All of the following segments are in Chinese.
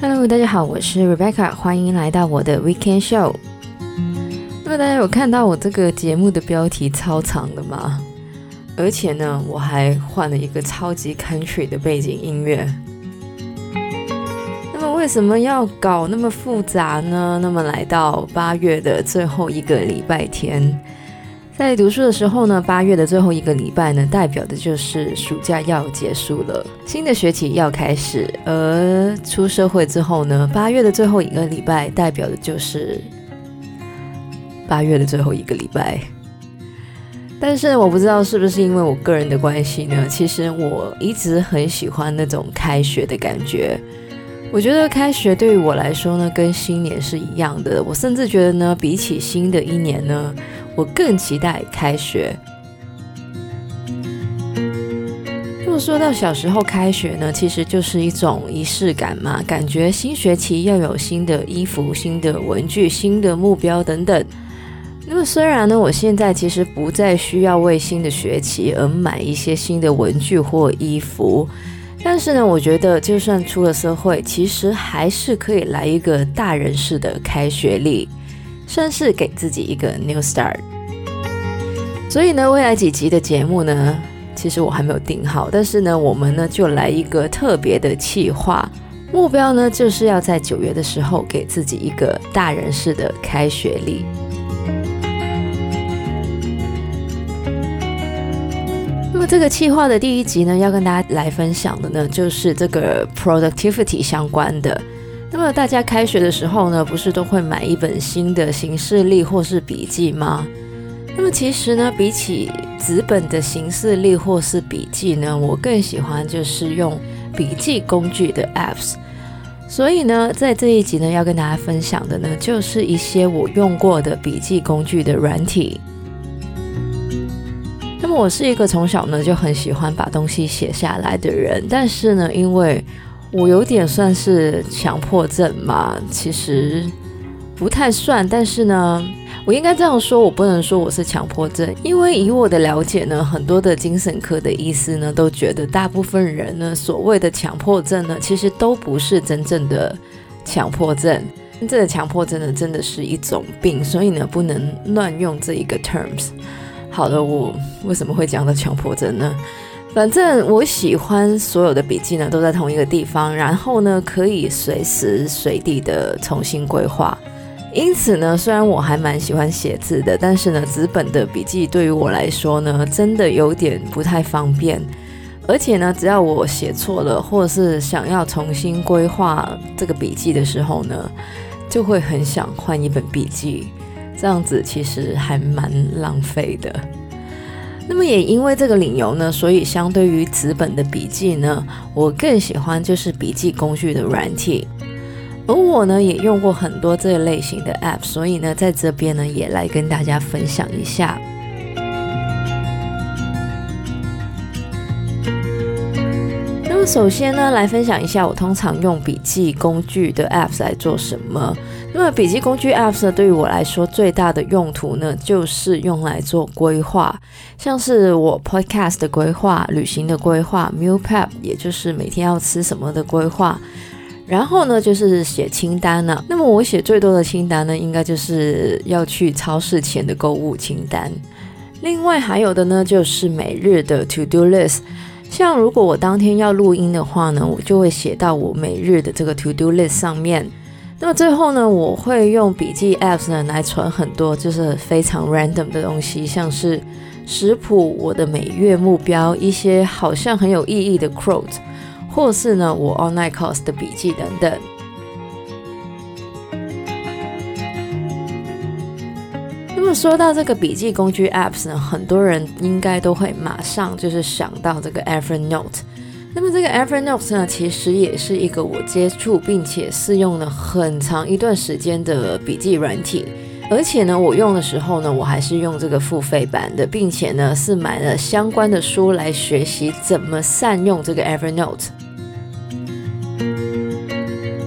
Hello，大家好，我是 Rebecca，欢迎来到我的 Weekend Show。那么大家有看到我这个节目的标题超长的吗？而且呢，我还换了一个超级 country 的背景音乐。那么为什么要搞那么复杂呢？那么来到八月的最后一个礼拜天。在读书的时候呢，八月的最后一个礼拜呢，代表的就是暑假要结束了，新的学期要开始。而出社会之后呢，八月的最后一个礼拜，代表的就是八月的最后一个礼拜。但是我不知道是不是因为我个人的关系呢，其实我一直很喜欢那种开学的感觉。我觉得开学对于我来说呢，跟新年是一样的。我甚至觉得呢，比起新的一年呢，我更期待开学。那么说到小时候开学呢，其实就是一种仪式感嘛，感觉新学期要有新的衣服、新的文具、新的目标等等。那么虽然呢，我现在其实不再需要为新的学期而买一些新的文具或衣服，但是呢，我觉得就算出了社会，其实还是可以来一个大人式的开学礼。算是给自己一个 new start，所以呢，未来几集的节目呢，其实我还没有定好，但是呢，我们呢就来一个特别的企划，目标呢就是要在九月的时候给自己一个大人式的开学礼。这个企划的第一集呢，要跟大家来分享的呢，就是这个 productivity 相关的。那么大家开学的时候呢，不是都会买一本新的行事历或是笔记吗？那么其实呢，比起纸本的行事历或是笔记呢，我更喜欢就是用笔记工具的 apps。所以呢，在这一集呢，要跟大家分享的呢，就是一些我用过的笔记工具的软体。么我是一个从小呢就很喜欢把东西写下来的人，但是呢，因为我有点算是强迫症嘛，其实不太算，但是呢，我应该这样说，我不能说我是强迫症，因为以我的了解呢，很多的精神科的医师呢都觉得，大部分人呢所谓的强迫症呢，其实都不是真正的强迫症，真正的强迫症呢，真的是一种病，所以呢，不能乱用这一个 terms。好的，我为什么会讲到强迫症呢？反正我喜欢所有的笔记呢都在同一个地方，然后呢可以随时随地的重新规划。因此呢，虽然我还蛮喜欢写字的，但是呢，纸本的笔记对于我来说呢，真的有点不太方便。而且呢，只要我写错了，或者是想要重新规划这个笔记的时候呢，就会很想换一本笔记。这样子其实还蛮浪费的。那么也因为这个理由呢，所以相对于纸本的笔记呢，我更喜欢就是笔记工具的软体。而我呢也用过很多这类型的 App，所以呢在这边呢也来跟大家分享一下。那么首先呢来分享一下我通常用笔记工具的 Apps 来做什么。那么笔记工具 Apps 呢，对于我来说最大的用途呢，就是用来做规划，像是我 Podcast 的规划、旅行的规划、Meal Prep，也就是每天要吃什么的规划。然后呢，就是写清单呢。那么我写最多的清单呢，应该就是要去超市前的购物清单。另外还有的呢，就是每日的 To Do List。像如果我当天要录音的话呢，我就会写到我每日的这个 To Do List 上面。那么最后呢，我会用笔记 apps 呢来存很多就是非常 random 的东西，像是食谱、我的每月目标、一些好像很有意义的 quote，或是呢我 online course 的笔记等等。那么说到这个笔记工具 apps 呢，很多人应该都会马上就是想到这个 Evernote。那么这个 Evernote 呢，其实也是一个我接触并且试用了很长一段时间的笔记软体，而且呢，我用的时候呢，我还是用这个付费版的，并且呢，是买了相关的书来学习怎么善用这个 Evernote。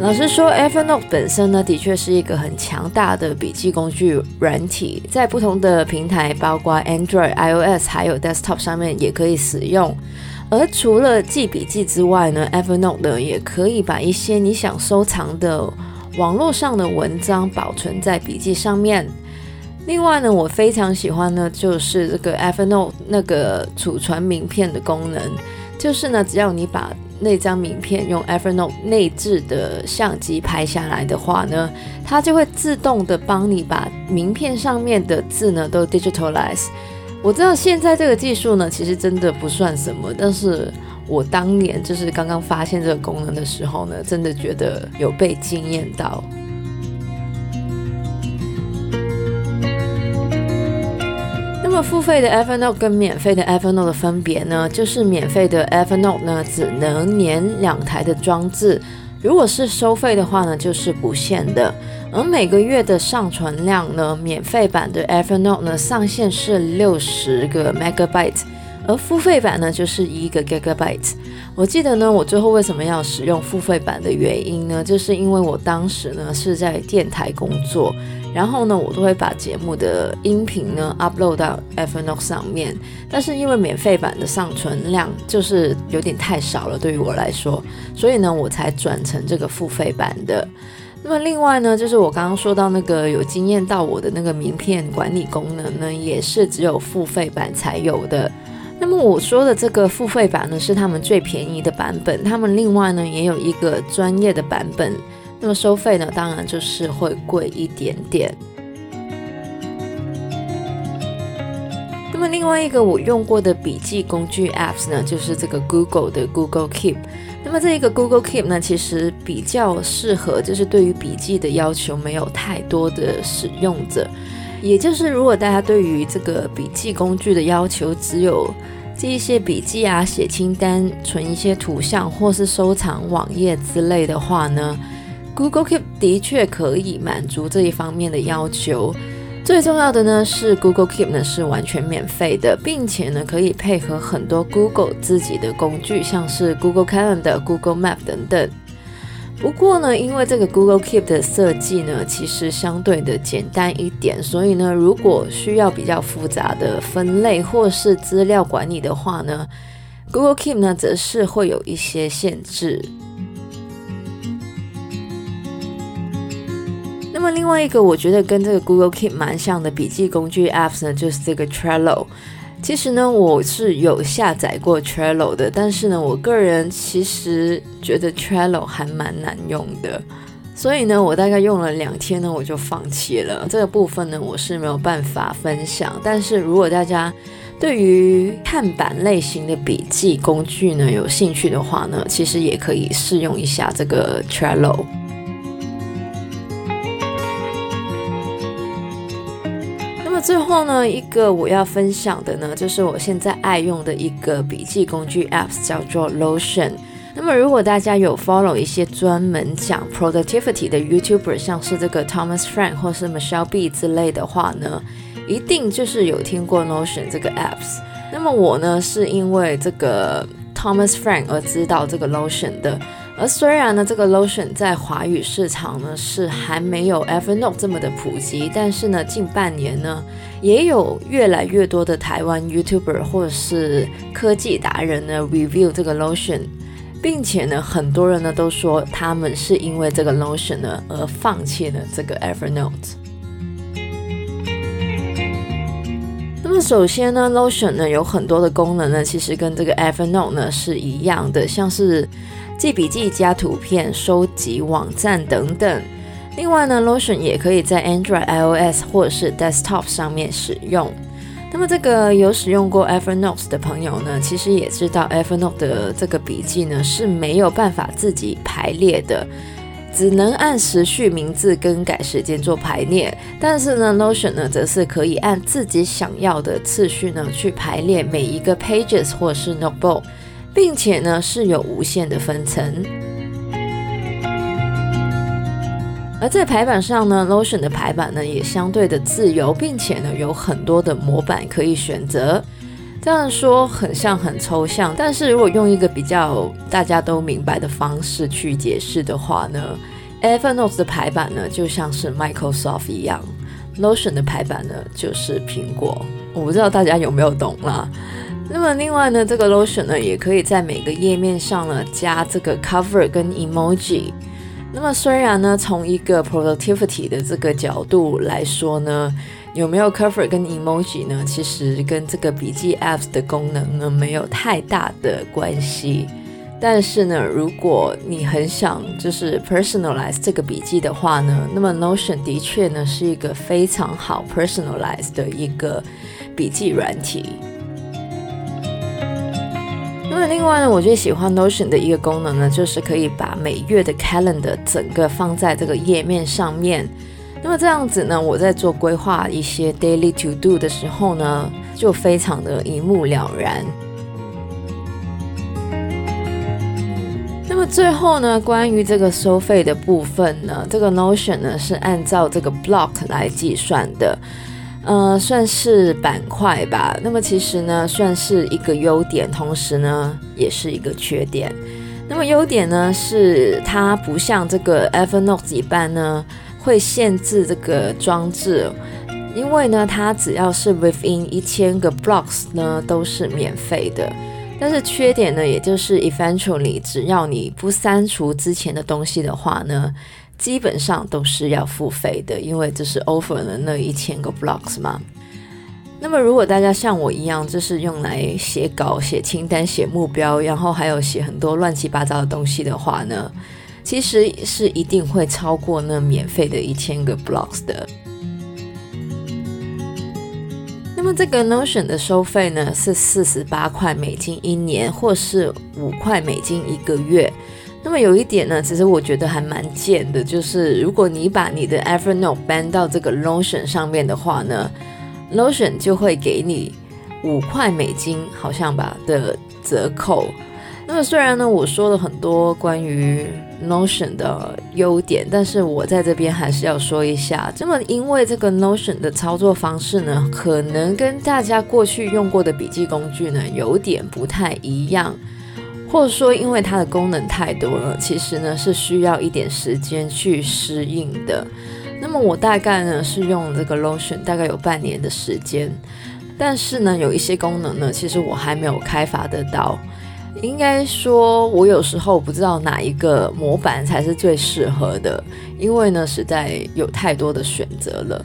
老实说，Evernote 本身呢，的确是一个很强大的笔记工具软体，在不同的平台，包括 Android、iOS 还有 Desktop 上面也可以使用。而除了记笔记之外呢，Evernote 呢也可以把一些你想收藏的网络上的文章保存在笔记上面。另外呢，我非常喜欢呢，就是这个 Evernote 那个储存名片的功能，就是呢，只要你把那张名片用 Evernote 内置的相机拍下来的话呢，它就会自动的帮你把名片上面的字呢都 digitalize。我知道现在这个技术呢，其实真的不算什么，但是我当年就是刚刚发现这个功能的时候呢，真的觉得有被惊艳到。那么付费的 Evernote 跟免费的 Evernote 的分别呢，就是免费的 Evernote 呢只能连两台的装置，如果是收费的话呢，就是不限的。而每个月的上传量呢，免费版的 Evernote 呢上限是六十个 Megabyte，而付费版呢就是一个 Gigabyte。我记得呢，我最后为什么要使用付费版的原因呢，就是因为我当时呢是在电台工作。然后呢，我都会把节目的音频呢 upload 到 Evernote 上面，但是因为免费版的上传量就是有点太少了，对于我来说，所以呢，我才转成这个付费版的。那么另外呢，就是我刚刚说到那个有惊艳到我的那个名片管理功能呢，也是只有付费版才有的。那么我说的这个付费版呢，是他们最便宜的版本，他们另外呢也有一个专业的版本。那么收费呢，当然就是会贵一点点。那么另外一个我用过的笔记工具 Apps 呢，就是这个 Google 的 Google Keep。那么这一个 Google Keep 呢，其实比较适合就是对于笔记的要求没有太多的使用者，也就是如果大家对于这个笔记工具的要求只有记一些笔记啊、写清单、存一些图像或是收藏网页之类的话呢，Google Keep 的确可以满足这一方面的要求。最重要的呢是 Google Keep 呢是完全免费的，并且呢可以配合很多 Google 自己的工具，像是 Google Calendar、Google Map 等等。不过呢，因为这个 Google Keep 的设计呢其实相对的简单一点，所以呢如果需要比较复杂的分类或是资料管理的话呢，Google Keep 呢则是会有一些限制。那么另外一个我觉得跟这个 Google Keep 蛮像的笔记工具 App 呢，就是这个 Trello。其实呢，我是有下载过 Trello 的，但是呢，我个人其实觉得 Trello 还蛮难用的，所以呢，我大概用了两天呢，我就放弃了。这个部分呢，我是没有办法分享。但是如果大家对于看板类型的笔记工具呢有兴趣的话呢，其实也可以试用一下这个 Trello。最后呢，一个我要分享的呢，就是我现在爱用的一个笔记工具 Apps，叫做 Notion。那么如果大家有 follow 一些专门讲 productivity 的 YouTuber，像是这个 Thomas Frank 或是 Michelle B 之类的话呢，一定就是有听过 Notion 这个 Apps。那么我呢，是因为这个 Thomas Frank 而知道这个 Notion 的。而虽然呢，这个 lotion 在华语市场呢是还没有 Evernote 这么的普及，但是呢，近半年呢，也有越来越多的台湾 YouTuber 或者是科技达人呢 review 这个 lotion，并且呢，很多人呢都说他们是因为这个 lotion 呢而放弃了这个 Evernote。首先呢，Notion 呢有很多的功能呢，其实跟这个 Evernote 呢是一样的，像是记笔记加图片、收集网站等等。另外呢，Notion 也可以在 Android、iOS 或者是 Desktop 上面使用。那么这个有使用过 Evernote 的朋友呢，其实也知道 Evernote 的这个笔记呢是没有办法自己排列的，只能按时序名字更改时间做排列。但是呢，Notion 呢则是可以按自己想要的次序呢去排列每一个 Pages 或是 Notebook。并且呢是有无限的分层，而在排版上呢，Notion 的排版呢也相对的自由，并且呢有很多的模板可以选择。这样说很像很抽象，但是如果用一个比较大家都明白的方式去解释的话呢，Evernote 的排版呢就像是 Microsoft 一样，Notion 的排版呢就是苹果。我不知道大家有没有懂啦。那么另外呢，这个 Notion 呢也可以在每个页面上呢加这个 cover 跟 emoji。那么虽然呢，从一个 productivity 的这个角度来说呢，有没有 cover 跟 emoji 呢？其实跟这个笔记 apps 的功能呢没有太大的关系。但是呢，如果你很想就是 personalize 这个笔记的话呢，那么 Notion 的确呢是一个非常好 personalize 的一个笔记软体。那么另外呢，我最喜欢 Notion 的一个功能呢，就是可以把每月的 calendar 整个放在这个页面上面。那么这样子呢，我在做规划一些 daily to do 的时候呢，就非常的一目了然。那么最后呢，关于这个收费的部分呢，这个 Notion 呢是按照这个 block 来计算的。呃，算是板块吧。那么其实呢，算是一个优点，同时呢，也是一个缺点。那么优点呢，是它不像这个 Evernote 一般呢，会限制这个装置，因为呢，它只要是 within 一千个 blocks 呢，都是免费的。但是缺点呢，也就是 eventually，只要你不删除之前的东西的话呢。基本上都是要付费的，因为这是 over 了那一千个 blocks 嘛。那么如果大家像我一样，就是用来写稿、写清单、写目标，然后还有写很多乱七八糟的东西的话呢，其实是一定会超过那免费的一千个 blocks 的。那么这个 Notion 的收费呢，是四十八块美金一年，或是五块美金一个月。那么有一点呢，其实我觉得还蛮贱的，就是如果你把你的 Evernote 搬到这个 Notion 上面的话呢，Notion 就会给你五块美金，好像吧的折扣。那么虽然呢，我说了很多关于 Notion 的优点，但是我在这边还是要说一下，那么因为这个 Notion 的操作方式呢，可能跟大家过去用过的笔记工具呢，有点不太一样。或者说，因为它的功能太多了，其实呢是需要一点时间去适应的。那么我大概呢是用这个 Notion 大概有半年的时间，但是呢有一些功能呢，其实我还没有开发得到。应该说，我有时候不知道哪一个模板才是最适合的，因为呢实在有太多的选择了。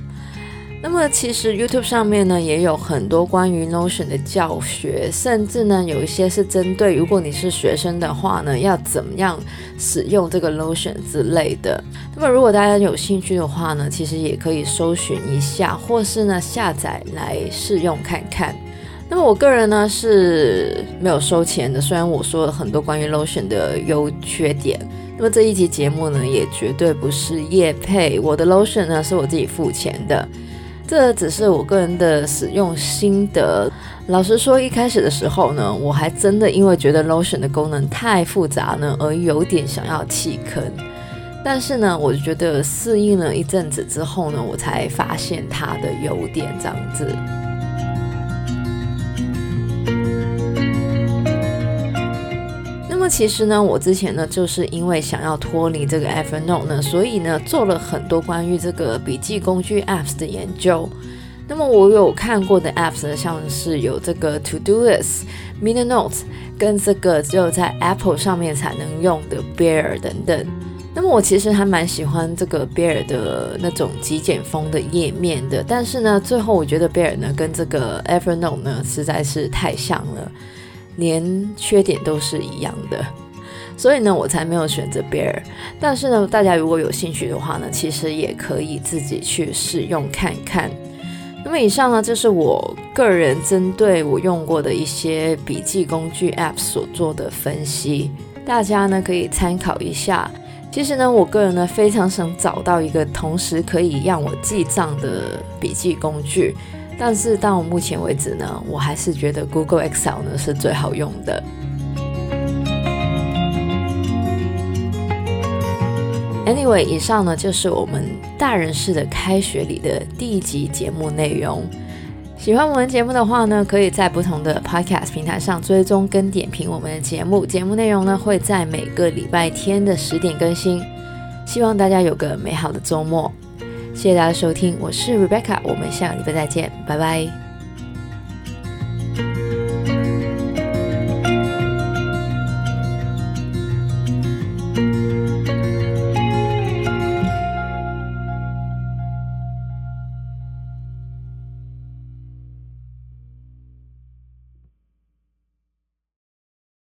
那么其实 YouTube 上面呢也有很多关于 Notion 的教学，甚至呢有一些是针对如果你是学生的话呢，要怎么样使用这个 Notion 之类的。那么如果大家有兴趣的话呢，其实也可以搜寻一下，或是呢下载来试用看看。那么我个人呢是没有收钱的，虽然我说了很多关于 lotion 的优缺点。那么这一期节目呢也绝对不是叶配，我的 lotion 呢是我自己付钱的。这只是我个人的使用心得。老实说，一开始的时候呢，我还真的因为觉得 lotion 的功能太复杂呢，而有点想要弃坑。但是呢，我觉得适应了一阵子之后呢，我才发现它的优点，这样子。其实呢，我之前呢，就是因为想要脱离这个 Evernote 呢，所以呢，做了很多关于这个笔记工具 Apps 的研究。那么我有看过的 Apps 呢，像是有这个 Todoist、Milanote，跟这个只有在 Apple 上面才能用的 Bear 等等。那么我其实还蛮喜欢这个 Bear 的那种极简风的页面的，但是呢，最后我觉得 Bear 呢，跟这个 Evernote 呢，实在是太像了。连缺点都是一样的，所以呢，我才没有选择 Bear。但是呢，大家如果有兴趣的话呢，其实也可以自己去试用看看。那么以上呢，就是我个人针对我用过的一些笔记工具 App 所做的分析，大家呢可以参考一下。其实呢，我个人呢非常想找到一个同时可以让我记账的笔记工具。但是到目前为止呢，我还是觉得 Google Excel 呢是最好用的。Anyway，以上呢就是我们大人式的开学里的第一集节目内容。喜欢我们节目的话呢，可以在不同的 Podcast 平台上追踪跟点评我们的节目。节目内容呢会在每个礼拜天的十点更新。希望大家有个美好的周末。谢谢大家收听，我是 Rebecca。我们下个礼拜再见，拜拜。